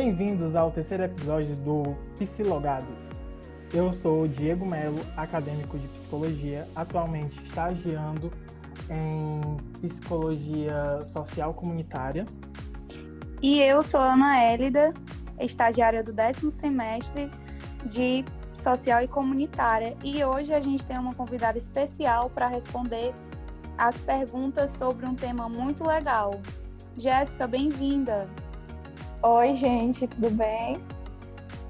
Bem-vindos ao terceiro episódio do Psilogados. Eu sou o Diego Melo, acadêmico de psicologia, atualmente estagiando em psicologia social comunitária. E eu sou Ana Élida, estagiária do décimo semestre de social e comunitária. E hoje a gente tem uma convidada especial para responder as perguntas sobre um tema muito legal. Jéssica, bem-vinda. Oi, gente, tudo bem?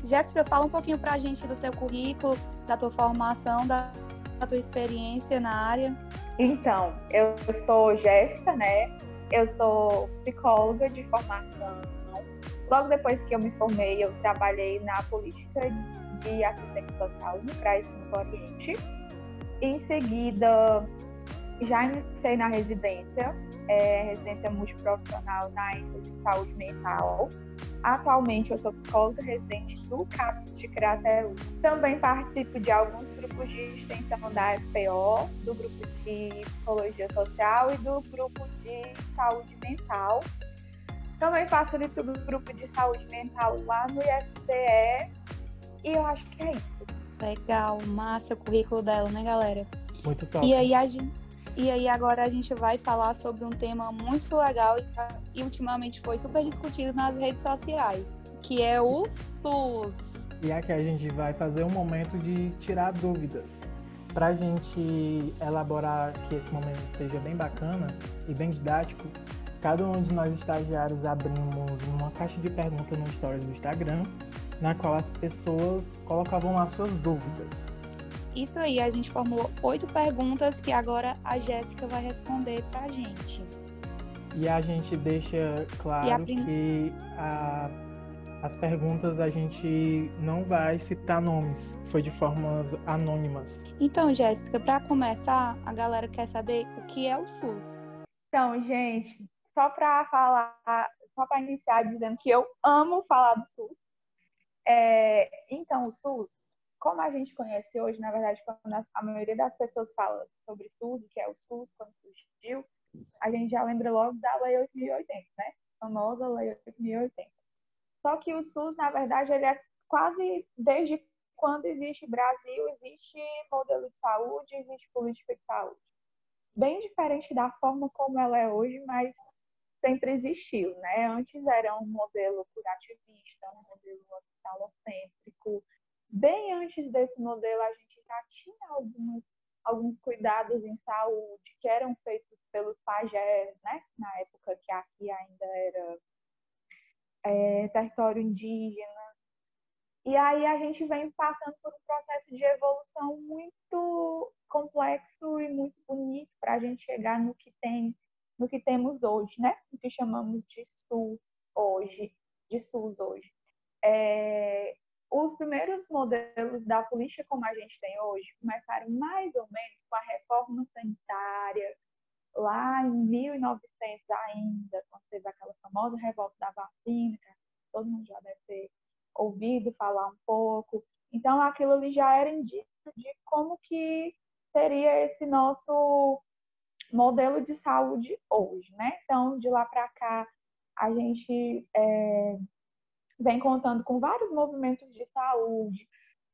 Jéssica, fala um pouquinho para a gente do teu currículo, da tua formação, da, da tua experiência na área. Então, eu sou Jéssica, né? Eu sou psicóloga de formação. Logo depois que eu me formei, eu trabalhei na política de assistência social no Praia do Oriente. Em seguida, já iniciei na residência, é, residência multiprofissional na ênfase de saúde mental. Atualmente eu sou psicóloga residente do CAPS de Crateru. Também participo de alguns grupos de extensão da FPO, do grupo de psicologia social e do grupo de saúde mental. Também faço do grupo de saúde mental lá no IFCE e eu acho que é isso. Legal, massa o currículo dela, né, galera? Muito top. E aí a gente e aí agora a gente vai falar sobre um tema muito legal e ultimamente foi super discutido nas redes sociais, que é o SUS. E aqui a gente vai fazer um momento de tirar dúvidas. Para a gente elaborar que esse momento seja bem bacana e bem didático, cada um de nós estagiários abrimos uma caixa de perguntas no Stories do Instagram, na qual as pessoas colocavam as suas dúvidas. Isso aí, a gente formulou oito perguntas que agora a Jéssica vai responder para a gente. E a gente deixa claro a prim... que a, as perguntas a gente não vai citar nomes, foi de formas anônimas. Então, Jéssica, para começar, a galera quer saber o que é o SUS. Então, gente, só para falar, só para iniciar dizendo que eu amo falar do SUS. É, então, o SUS como a gente conhece hoje, na verdade, quando a maioria das pessoas fala sobre SUS, que é o SUS, quando surgiu, a gente já lembra logo da Lei 8080, né? A famosa Lei 8080. Só que o SUS, na verdade, ele é quase desde quando existe Brasil, existe modelo de saúde, existe política de saúde. Bem diferente da forma como ela é hoje, mas sempre existiu, né? Antes era um modelo curativista, um modelo hospitalocêntrico, bem antes desse modelo, a gente já tinha algumas, alguns cuidados em saúde que eram feitos pelos pajés, né? Na época que aqui ainda era é, território indígena. E aí a gente vem passando por um processo de evolução muito complexo e muito bonito para a gente chegar no que tem, no que temos hoje, né? O que chamamos de SUS hoje, de SUS hoje. É, os primeiros modelos da política como a gente tem hoje começaram mais ou menos com a reforma sanitária, lá em 1900 ainda, quando teve aquela famosa revolta da vacina, que todo mundo já deve ter ouvido falar um pouco. Então, aquilo ali já era indício de como que seria esse nosso modelo de saúde hoje, né? Então, de lá para cá, a gente é, vem contando com vários movimentos de saúde,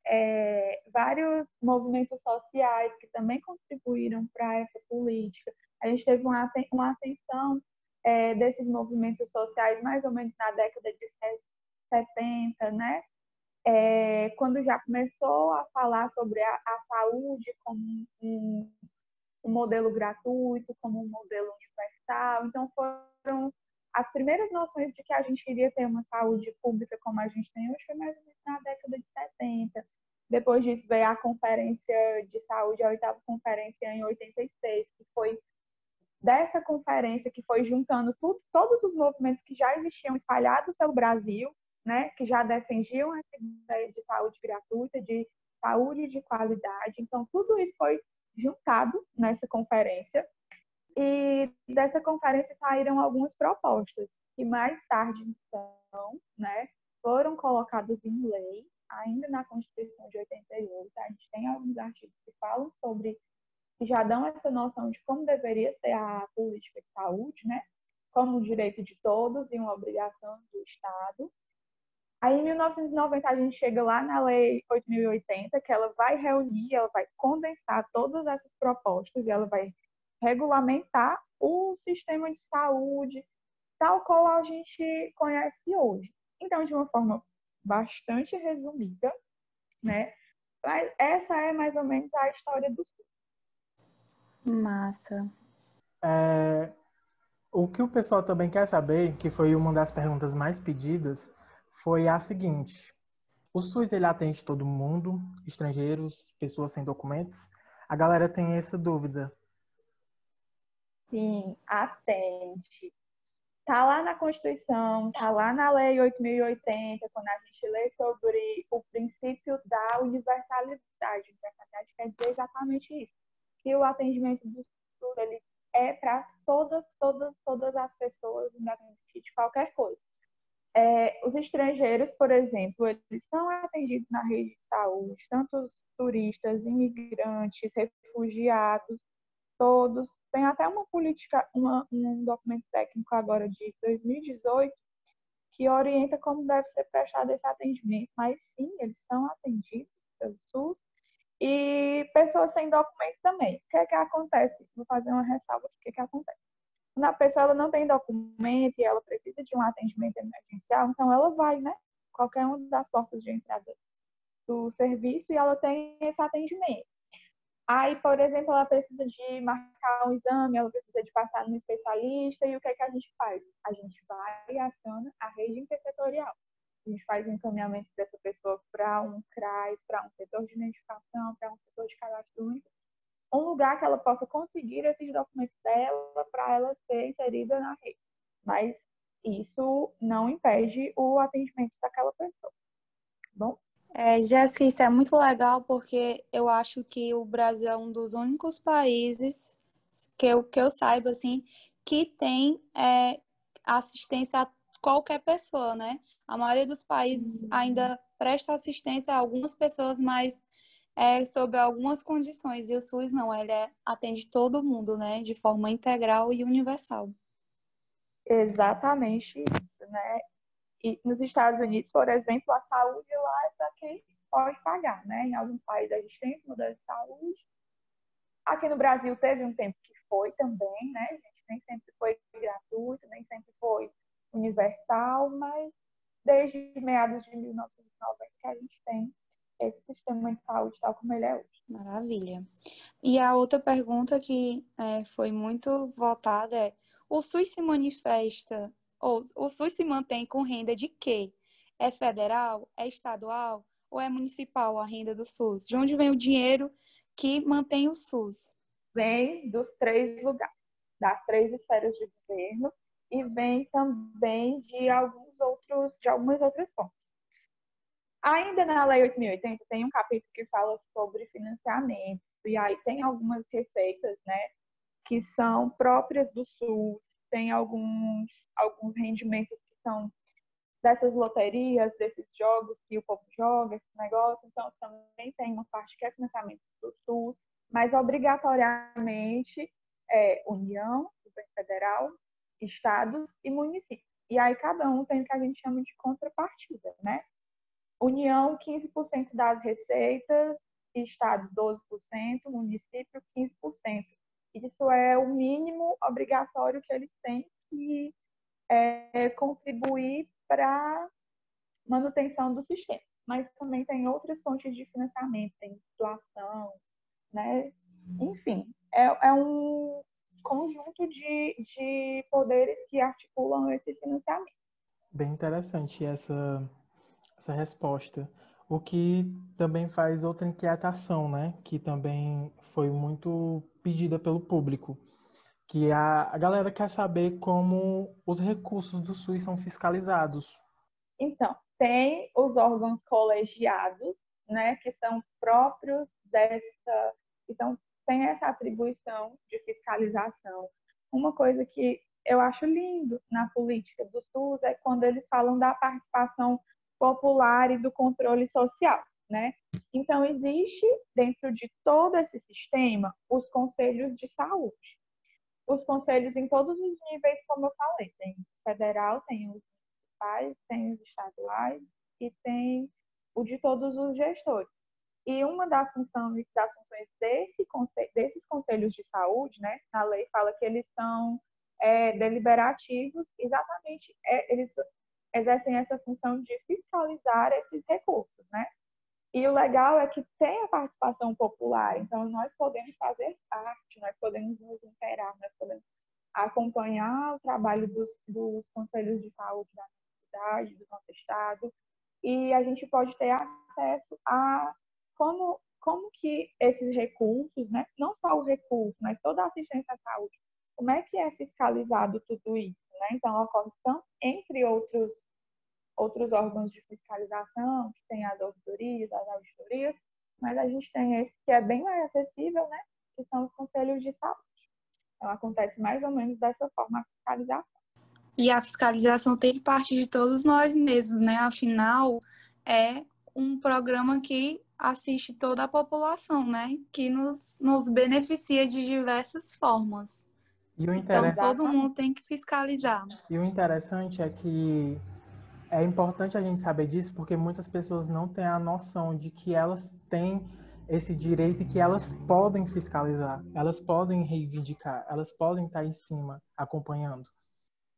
é, vários movimentos sociais que também contribuíram para essa política. A gente teve uma, uma ascensão é, desses movimentos sociais mais ou menos na década de 70, né? É, quando já começou a falar sobre a, a saúde como um, um modelo gratuito, como um modelo universal. Então, foram as primeiras noções de que a gente iria ter uma saúde pública como a gente tem hoje foi mais ou menos na década de 70. Depois disso veio a Conferência de Saúde, a oitava conferência em 86, que foi dessa conferência que foi juntando tudo, todos os movimentos que já existiam espalhados pelo Brasil, né, que já defendiam essa ideia de saúde gratuita, de saúde de qualidade. Então, tudo isso foi juntado nessa conferência e dessa conferência saíram algumas propostas, que mais tarde, então, né, foram colocadas em lei, ainda na Constituição de 88. A gente tem alguns artigos que falam sobre, que já dão essa noção de como deveria ser a política de saúde, né, como um direito de todos e uma obrigação do Estado. Aí, em 1990, a gente chega lá na Lei 8.080, que ela vai reunir, ela vai condensar todas essas propostas e ela vai regulamentar o sistema de saúde, tal qual a gente conhece hoje. Então, de uma forma bastante resumida, né? Mas essa é mais ou menos a história do SUS. Massa. É, o que o pessoal também quer saber, que foi uma das perguntas mais pedidas, foi a seguinte: o SUS ele atende todo mundo, estrangeiros, pessoas sem documentos? A galera tem essa dúvida. Sim, atende. Tá lá na Constituição, tá lá na Lei 8080, quando a gente lê sobre o princípio da universalidade. Universalidade quer dizer exatamente isso, que o atendimento do SUS ele é para todas, todas, todas as pessoas, independente de qualquer coisa. É, os estrangeiros, por exemplo, eles são atendidos na rede de saúde, tanto os turistas, imigrantes, refugiados, todos. Tem até uma política, uma, um documento técnico agora de 2018 que orienta como deve ser prestado esse atendimento. Mas sim, eles são atendidos pelo SUS e pessoas sem documento também. O que é que acontece? Vou fazer uma ressalva. O que é que acontece? Quando a pessoa não tem documento e ela precisa de um atendimento emergencial, então ela vai, né? Qualquer uma das portas de entrada do serviço e ela tem esse atendimento. Aí, por exemplo, ela precisa de marcar um exame, ela precisa de passar no especialista, e o que, é que a gente faz? A gente vai e aciona a rede intersetorial. A gente faz o encaminhamento dessa pessoa para um CRAS, para um setor de identificação, para um setor de cadastro único, um lugar que ela possa conseguir esses documentos dela para ela ser inserida na rede. Mas isso não impede o atendimento daquela pessoa. Bom? É, Jéssica, isso é muito legal porque eu acho que o Brasil é um dos únicos países que eu, que eu saiba, assim, que tem é, assistência a qualquer pessoa, né? A maioria dos países ainda presta assistência a algumas pessoas, mas é, sob algumas condições. E o SUS não, ele é, atende todo mundo, né? De forma integral e universal. Exatamente isso, né? E nos Estados Unidos, por exemplo, a saúde lá é para quem pode pagar, né? Em alguns países a gente tem modelo de saúde. Aqui no Brasil teve um tempo que foi também, né? Gente nem sempre foi gratuito, nem sempre foi universal, mas desde meados de 1990 que a gente tem esse sistema de saúde tal como ele é hoje. Maravilha. E a outra pergunta que é, foi muito votada é: o SUS se manifesta, ou o SUS se mantém com renda de quê? É federal? É estadual? Ou é municipal a renda do SUS? De onde vem o dinheiro que mantém o SUS? Vem dos três lugares, das três esferas de governo e vem também de alguns outros, de algumas outras fontes. Ainda na Lei 8.080 tem um capítulo que fala sobre financiamento, e aí tem algumas receitas, né, que são próprias do SUS, tem alguns, alguns rendimentos que são dessas loterias, desses jogos que o povo joga, esse negócio, então também tem uma parte que é financiamento do SUS, mas obrigatoriamente é União, governo federal, estados e municípios. E aí cada um tem o que a gente chama de contrapartida, né? União, 15% das receitas, Estado, 12%, município, 15%. Isso é o mínimo obrigatório que eles têm que é, contribuir para manutenção do sistema. Mas também tem outras fontes de financiamento, tem inflação, né? Enfim, é, é um conjunto de, de poderes que articulam esse financiamento. Bem interessante essa essa resposta. O que também faz outra inquietação, né? Que também foi muito pedida pelo público. Que a, a galera quer saber como os recursos do SUS são fiscalizados. Então, tem os órgãos colegiados, né? Que são próprios dessa. que são, tem essa atribuição de fiscalização. Uma coisa que eu acho lindo na política do SUS é quando eles falam da participação popular e do controle social, né? Então, existe dentro de todo esse sistema os conselhos de saúde. Os conselhos em todos os níveis, como eu falei, tem federal, tem os municipais, tem os estaduais e tem o de todos os gestores. E uma das funções, das funções desse desses conselhos de saúde, né, na lei fala que eles são é, deliberativos, exatamente, é, eles exercem essa função de fiscalizar esses recursos, né? E o legal é que tem a participação popular, então nós podemos fazer parte, nós podemos nos interar, nós podemos acompanhar o trabalho dos, dos conselhos de saúde da cidade, do nosso estado, e a gente pode ter acesso a como, como que esses recursos, né, não só o recurso, mas toda a assistência à saúde, como é que é fiscalizado tudo isso, né? Então, ocorre então, entre outros outros órgãos de fiscalização, que tem as ouvidorias, as auditorias, mas a gente tem esse que é bem mais acessível, né? Que são os conselhos de saúde. Então, acontece mais ou menos dessa forma a fiscalização. E a fiscalização tem parte de todos nós mesmos, né? Afinal, é um programa que assiste toda a população, né? Que nos, nos beneficia de diversas formas. E o Então, todo mundo tem que fiscalizar. E o interessante é que é importante a gente saber disso porque muitas pessoas não têm a noção de que elas têm esse direito e que elas podem fiscalizar, elas podem reivindicar, elas podem estar em cima acompanhando.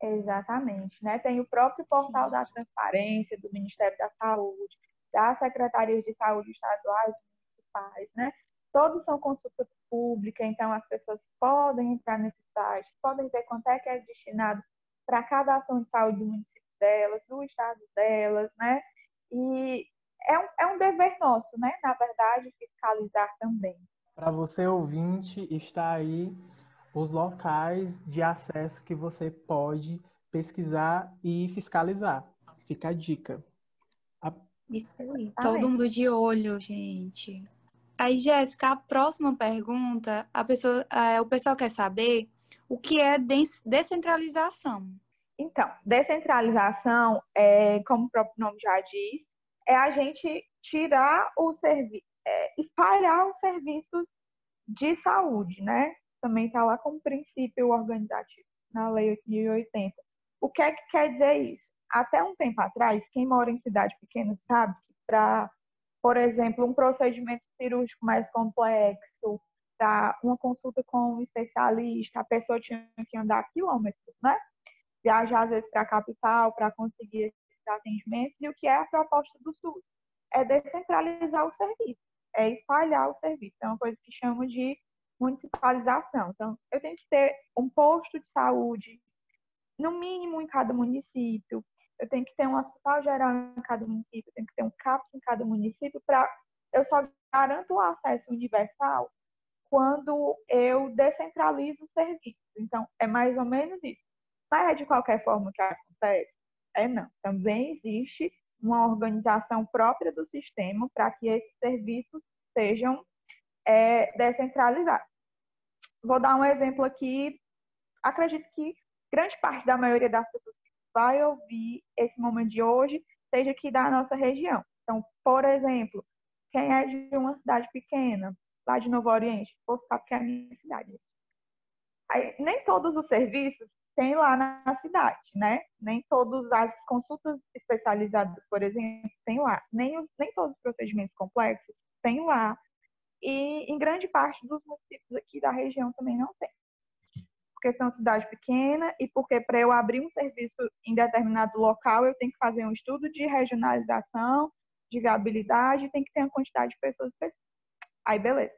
Exatamente, né? Tem o próprio portal Sim. da transparência do Ministério da Saúde, das secretarias de saúde estaduais e municipais, né? Todos são consulta pública, então as pessoas podem entrar nesse site, podem ver quanto é que é destinado para cada ação de saúde do município delas, do estado delas, né? E é um, é um dever nosso, né? Na verdade, fiscalizar também. Para você ouvinte, está aí os locais de acesso que você pode pesquisar e fiscalizar. Fica a dica. A... Isso aí. Todo mundo de olho, gente. Aí, Jéssica, a próxima pergunta, a pessoa, é, o pessoal quer saber o que é descentralização. Então, descentralização, é, como o próprio nome já diz, é a gente tirar o serviço, é, espalhar os serviços de saúde, né? Também está lá como princípio organizativo, na Lei 8.080. O que é que quer dizer isso? Até um tempo atrás, quem mora em cidade pequena sabe que para, por exemplo, um procedimento cirúrgico mais complexo, para uma consulta com um especialista, a pessoa tinha que andar quilômetros, né? Viajar às vezes para a capital para conseguir esses atendimentos. E o que é a proposta do SUS? É descentralizar o serviço, é espalhar o serviço. É uma coisa que chamo de municipalização. Então, eu tenho que ter um posto de saúde, no mínimo em cada município. Eu tenho que ter um hospital geral em cada município, eu tenho que ter um CAPS em cada município para eu só garanto o acesso universal quando eu descentralizo o serviço. Então, é mais ou menos isso. Mas é de qualquer forma que acontece? É não. Também existe uma organização própria do sistema para que esses serviços sejam é, descentralizados. Vou dar um exemplo aqui. Acredito que grande parte da maioria das pessoas que vai ouvir esse momento de hoje seja aqui da nossa região. Então, por exemplo, quem é de uma cidade pequena, lá de Novo Oriente, vou ficar porque é a minha cidade. Aí, nem todos os serviços tem lá na cidade, né? Nem todas as consultas especializadas, por exemplo, tem lá. Nem, nem todos os procedimentos complexos tem lá. E em grande parte dos municípios aqui da região também não tem. Porque são cidade pequena e porque para eu abrir um serviço em determinado local, eu tenho que fazer um estudo de regionalização, de viabilidade, tem que ter uma quantidade de pessoas específicas. Aí, beleza.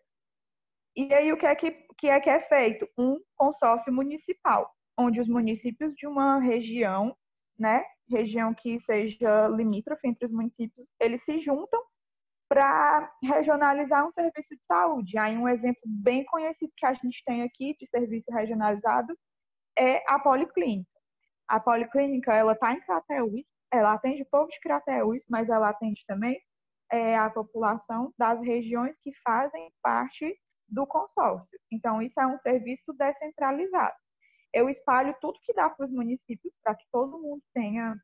E aí, o que é que, que é que é feito? Um consórcio municipal onde os municípios de uma região, né, região que seja limítrofe entre os municípios, eles se juntam para regionalizar um serviço de saúde. Aí um exemplo bem conhecido que a gente tem aqui de serviço regionalizado é a Policlínica. A Policlínica, ela está em Crateús, ela atende o povo de Crateús, mas ela atende também é, a população das regiões que fazem parte do consórcio. Então, isso é um serviço descentralizado eu espalho tudo que dá para os municípios, para que todo mundo tenha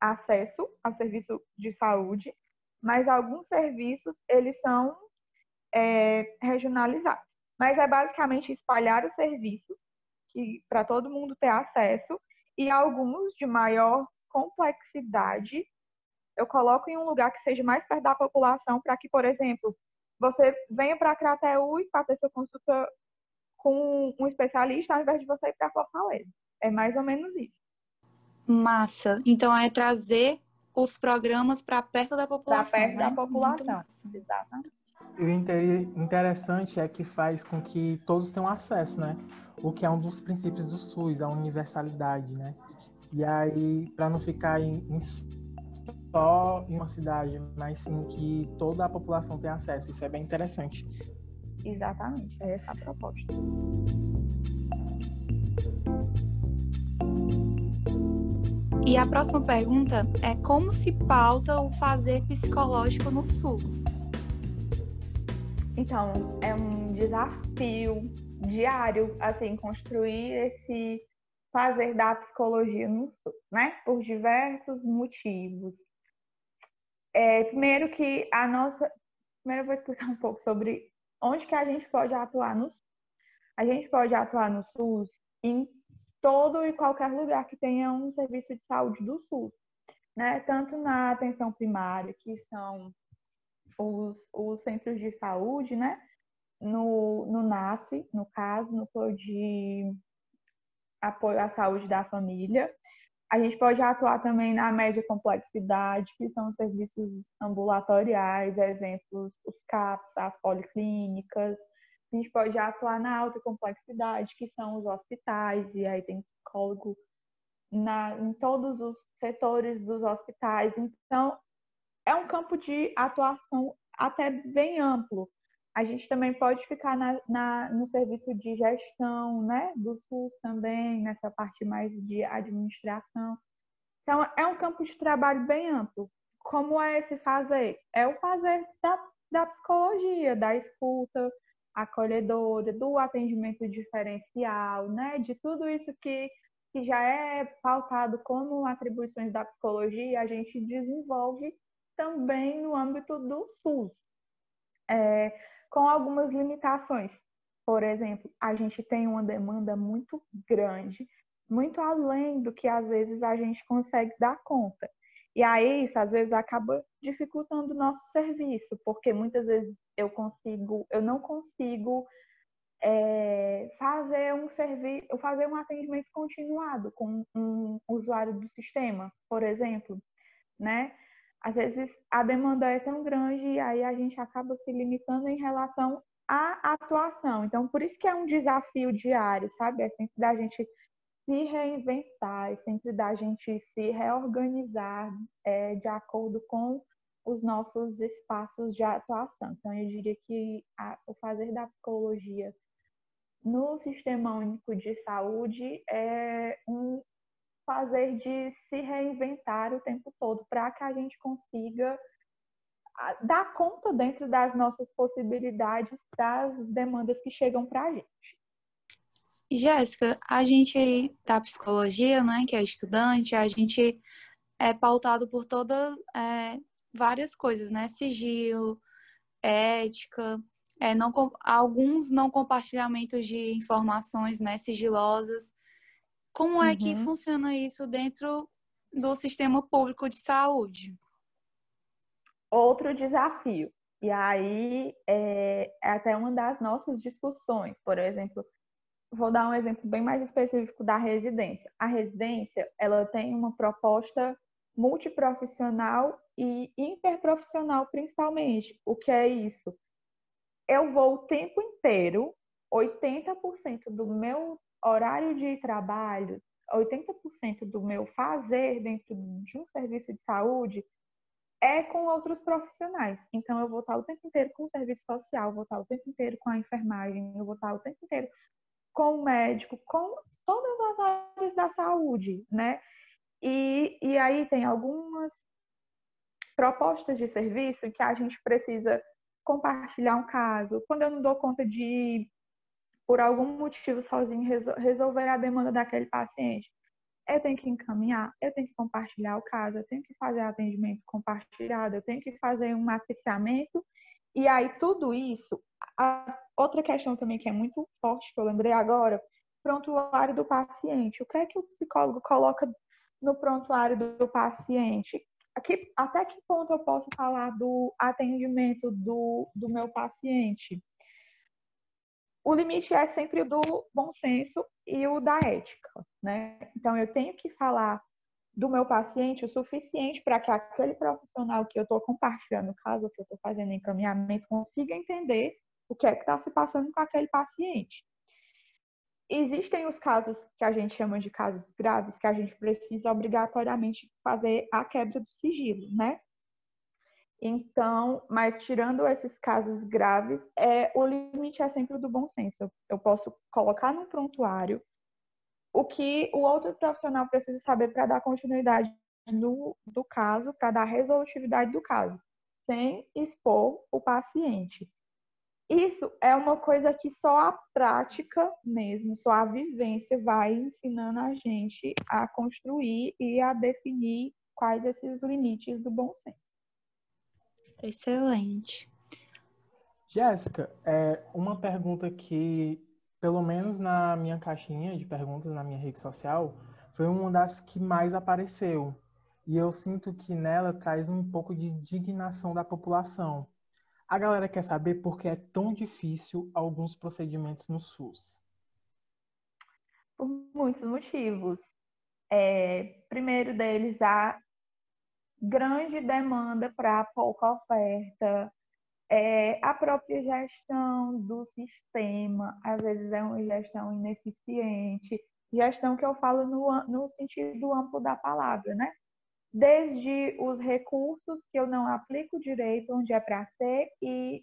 acesso ao serviço de saúde, mas alguns serviços, eles são é, regionalizados. Mas é basicamente espalhar os serviços para todo mundo ter acesso e alguns de maior complexidade eu coloco em um lugar que seja mais perto da população para que, por exemplo, você venha para Crateús para ter sua consulta com um especialista ao invés de você ir para Fortaleza. É mais ou menos isso. Massa. Então é trazer os programas para perto da população. Para perto né? da população. Exatamente. E o interessante é que faz com que todos tenham acesso, né? O que é um dos princípios do SUS, a universalidade, né? E aí, para não ficar em, em só em uma cidade, mas sim que toda a população tenha acesso. Isso é bem interessante. Exatamente, é essa a proposta. E a próxima pergunta é como se pauta o fazer psicológico no SUS? Então, é um desafio diário, assim, construir esse fazer da psicologia no SUS, né? Por diversos motivos. É, primeiro que a nossa... Primeiro eu vou explicar um pouco sobre onde que a gente pode atuar no SUS. A gente pode atuar no SUS em todo e qualquer lugar que tenha um serviço de saúde do SUS, né? Tanto na atenção primária, que são os, os centros de saúde, né? No, no NASF, no caso, no de Apoio à Saúde da Família. A gente pode atuar também na média complexidade, que são os serviços ambulatoriais, exemplos, os CAPs, as policlínicas. A gente pode atuar na alta complexidade, que são os hospitais, e aí tem psicólogo na, em todos os setores dos hospitais. Então, é um campo de atuação até bem amplo. A gente também pode ficar na, na, no serviço de gestão, né, do SUS também, nessa parte mais de administração. Então, é um campo de trabalho bem amplo. Como é esse fazer? É o fazer da, da psicologia, da escuta acolhedora, do atendimento diferencial, né, de tudo isso que, que já é pautado como atribuições da psicologia, a gente desenvolve também no âmbito do SUS, é, com algumas limitações. Por exemplo, a gente tem uma demanda muito grande, muito além do que às vezes a gente consegue dar conta. E aí, isso às vezes acaba dificultando o nosso serviço, porque muitas vezes eu consigo, eu não consigo é, fazer um serviço, fazer um atendimento continuado com um usuário do sistema, por exemplo, né? Às vezes a demanda é tão grande e aí a gente acaba se limitando em relação à atuação. Então, por isso que é um desafio diário, sabe? É sempre da gente se reinventar, é sempre da gente se reorganizar é, de acordo com os nossos espaços de atuação. Então, eu diria que a, o fazer da psicologia no Sistema Único de Saúde é um fazer de se reinventar o tempo todo para que a gente consiga dar conta dentro das nossas possibilidades das demandas que chegam para a gente. Jéssica, a gente da psicologia, né, que é estudante, a gente é pautado por todas é, várias coisas, né, sigilo, ética, é, não, alguns não compartilhamentos de informações, né, sigilosas. Como é uhum. que funciona isso dentro do sistema público de saúde? Outro desafio. E aí é, é até uma das nossas discussões. Por exemplo, vou dar um exemplo bem mais específico da residência. A residência, ela tem uma proposta multiprofissional e interprofissional principalmente. O que é isso? Eu vou o tempo inteiro, 80% do meu horário de trabalho, 80% do meu fazer dentro de um serviço de saúde é com outros profissionais. Então, eu vou estar o tempo inteiro com o serviço social, vou estar o tempo inteiro com a enfermagem, eu vou estar o tempo inteiro com o médico, com todas as áreas da saúde, né? E, e aí tem algumas propostas de serviço que a gente precisa compartilhar um caso. Quando eu não dou conta de por algum motivo sozinho resolver a demanda daquele paciente, eu tenho que encaminhar, eu tenho que compartilhar o caso, eu tenho que fazer atendimento compartilhado, eu tenho que fazer um matriciamento. E aí, tudo isso, outra questão também que é muito forte, que eu lembrei agora, prontuário do paciente. O que é que o psicólogo coloca no prontuário do paciente? aqui, até que ponto eu posso falar do atendimento do, do meu paciente? O limite é sempre o do bom senso e o da ética, né? Então, eu tenho que falar do meu paciente o suficiente para que aquele profissional que eu estou compartilhando, caso que eu estou fazendo encaminhamento, consiga entender o que é que está se passando com aquele paciente. Existem os casos que a gente chama de casos graves, que a gente precisa obrigatoriamente fazer a quebra do sigilo, né? Então, mas tirando esses casos graves, é, o limite é sempre o do bom senso. Eu posso colocar no prontuário o que o outro profissional precisa saber para dar continuidade no, do caso, para dar resolutividade do caso, sem expor o paciente. Isso é uma coisa que só a prática mesmo, só a vivência vai ensinando a gente a construir e a definir quais esses limites do bom senso. Excelente. Jéssica, é uma pergunta que, pelo menos na minha caixinha de perguntas na minha rede social, foi uma das que mais apareceu. E eu sinto que nela traz um pouco de indignação da população a galera quer saber por que é tão difícil alguns procedimentos no SUS. Por muitos motivos. É, primeiro deles, a grande demanda para pouca oferta, é, a própria gestão do sistema, às vezes é uma gestão ineficiente, gestão que eu falo no, no sentido amplo da palavra, né? desde os recursos que eu não aplico direito onde é para ser e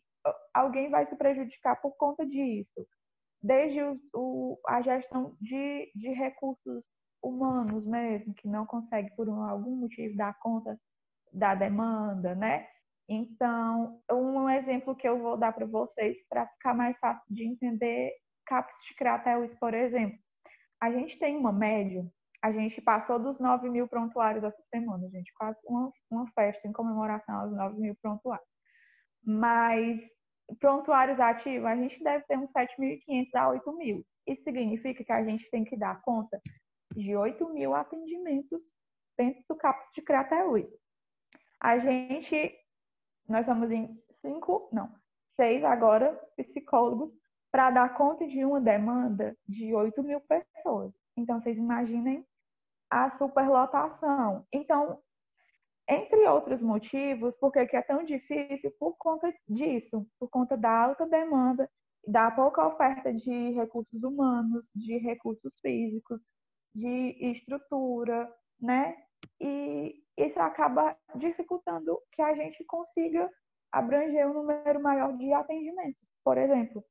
alguém vai se prejudicar por conta disso. Desde os, o, a gestão de, de recursos humanos mesmo, que não consegue por um, algum motivo dar conta da demanda, né? Então, um exemplo que eu vou dar para vocês para ficar mais fácil de entender CAPS de Crateus, por exemplo. A gente tem uma média a gente passou dos 9 mil prontuários essa semana, gente. Quase uma, uma festa em comemoração aos 9 mil prontuários. Mas prontuários ativos, a gente deve ter uns 7.500 a 8 mil. Isso significa que a gente tem que dar conta de 8 mil atendimentos dentro do CAPS de Crateús. A gente, nós estamos em cinco, não, seis agora psicólogos para dar conta de uma demanda de 8 mil pessoas. Então, vocês imaginem a superlotação. Então, entre outros motivos, por que é tão difícil? Por conta disso, por conta da alta demanda, da pouca oferta de recursos humanos, de recursos físicos, de estrutura, né? E isso acaba dificultando que a gente consiga abranger um número maior de atendimentos, por exemplo.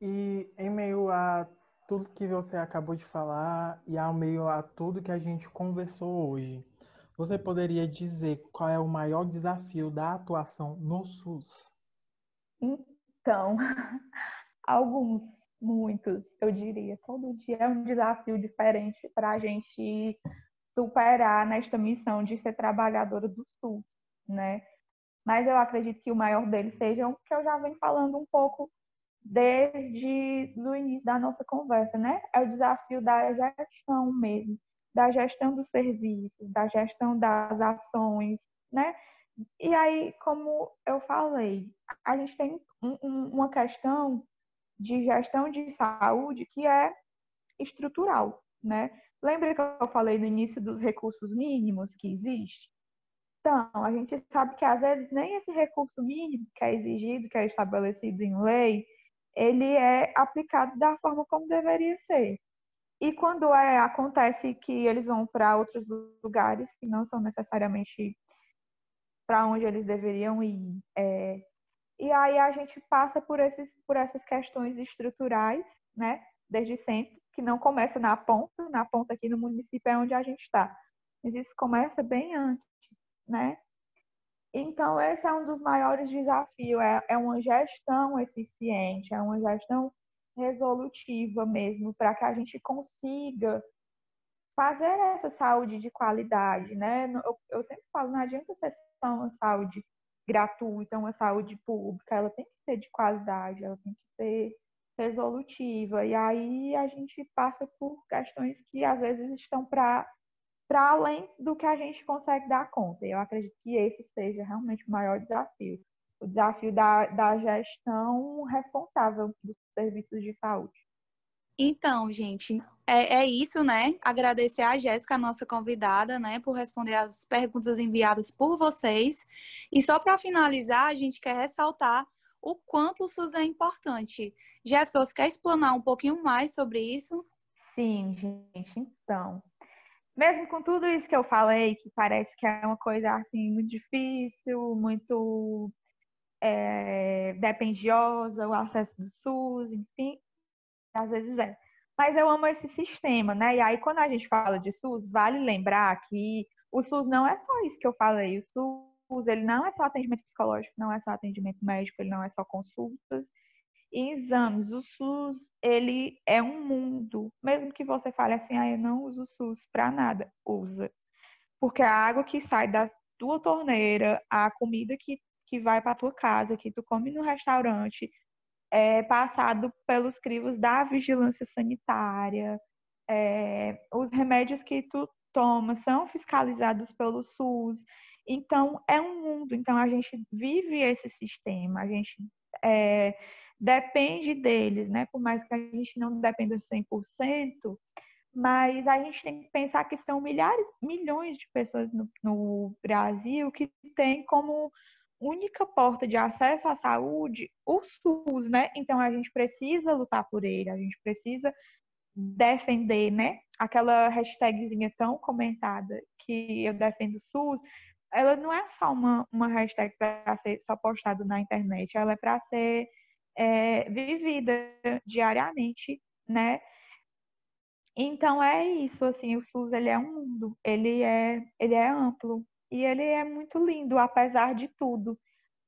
E em meio a tudo que você acabou de falar e ao meio a tudo que a gente conversou hoje, você poderia dizer qual é o maior desafio da atuação no SUS? Então, alguns, muitos, eu diria. Todo dia é um desafio diferente para a gente superar nesta missão de ser trabalhadora do SUS, né? Mas eu acredito que o maior deles seja o que eu já venho falando um pouco desde o início da nossa conversa, né? É o desafio da gestão mesmo, da gestão dos serviços, da gestão das ações, né? E aí, como eu falei, a gente tem um, um, uma questão de gestão de saúde que é estrutural, né? Lembra que eu falei no início dos recursos mínimos que existe? Então, a gente sabe que às vezes nem esse recurso mínimo que é exigido, que é estabelecido em lei, ele é aplicado da forma como deveria ser. E quando é, acontece que eles vão para outros lugares que não são necessariamente para onde eles deveriam ir, é, e aí a gente passa por, esses, por essas questões estruturais, né, desde sempre, que não começa na ponta, na ponta aqui no município é onde a gente está, mas isso começa bem antes, né, então, esse é um dos maiores desafios, é, é uma gestão eficiente, é uma gestão resolutiva mesmo, para que a gente consiga fazer essa saúde de qualidade, né? Eu, eu sempre falo, não adianta ser só uma saúde gratuita, uma saúde pública, ela tem que ser de qualidade, ela tem que ser resolutiva. E aí a gente passa por questões que às vezes estão para para além do que a gente consegue dar conta. Eu acredito que esse seja realmente o maior desafio. O desafio da, da gestão responsável dos serviços de saúde. Então, gente, é, é isso, né? Agradecer a Jéssica, nossa convidada, né, por responder as perguntas enviadas por vocês. E só para finalizar, a gente quer ressaltar o quanto o SUS é importante. Jéssica, você quer explanar um pouquinho mais sobre isso? Sim, gente. Então, mesmo com tudo isso que eu falei, que parece que é uma coisa assim muito difícil, muito é, dependiosa, o acesso do SUS, enfim, às vezes é. Mas eu amo esse sistema, né? E aí, quando a gente fala de SUS, vale lembrar que o SUS não é só isso que eu falei. O SUS, ele não é só atendimento psicológico, não é só atendimento médico, ele não é só consultas e exames. O SUS, ele é um mundo. Mesmo que você fale assim, ah, eu não uso o SUS para nada, usa. Porque a água que sai da tua torneira, a comida que, que vai para tua casa, que tu come no restaurante, é, passado pelos crivos da vigilância sanitária, é, os remédios que tu toma são fiscalizados pelo SUS. Então, é um mundo. Então, a gente vive esse sistema, a gente é, depende deles, né? Por mais que a gente não dependa 100%, mas a gente tem que pensar que são milhares, milhões de pessoas no, no Brasil que têm como única porta de acesso à saúde o SUS, né? Então a gente precisa lutar por ele, a gente precisa defender, né? Aquela hashtagzinha tão comentada que eu defendo o SUS, ela não é só uma, uma hashtag para ser só postada na internet, ela é para ser é, vivida diariamente, né? Então é isso, assim, o SUS ele é um mundo, ele é, ele é amplo, e ele é muito lindo, apesar de tudo.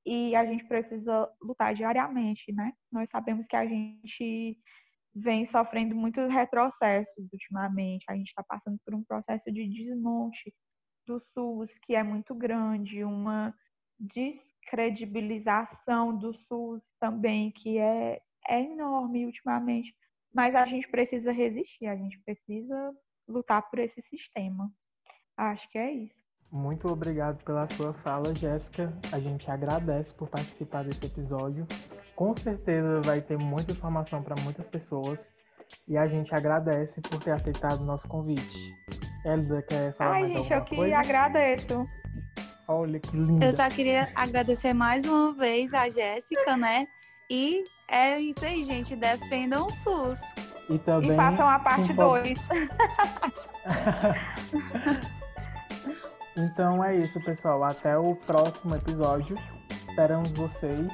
E a gente precisa lutar diariamente, né? Nós sabemos que a gente vem sofrendo muitos retrocessos ultimamente. A gente está passando por um processo de desmonte do SUS que é muito grande, uma descredibilização do SUS também que é, é enorme ultimamente. Mas a gente precisa resistir, a gente precisa lutar por esse sistema. Acho que é isso. Muito obrigado pela sua fala, Jéssica. A gente agradece por participar desse episódio. Com certeza vai ter muita informação para muitas pessoas. E a gente agradece por ter aceitado o nosso convite. Elida, quer falar Ai, mais gente, alguma eu que coisa? agradeço. Olha que linda. Eu só queria agradecer mais uma vez a Jéssica, né? E é isso aí, gente. Defendam o SUS. E também E façam a parte se empol- 2. Então é isso, pessoal. Até o próximo episódio. Esperamos vocês.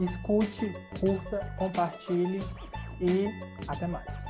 Escute, curta, compartilhe e até mais.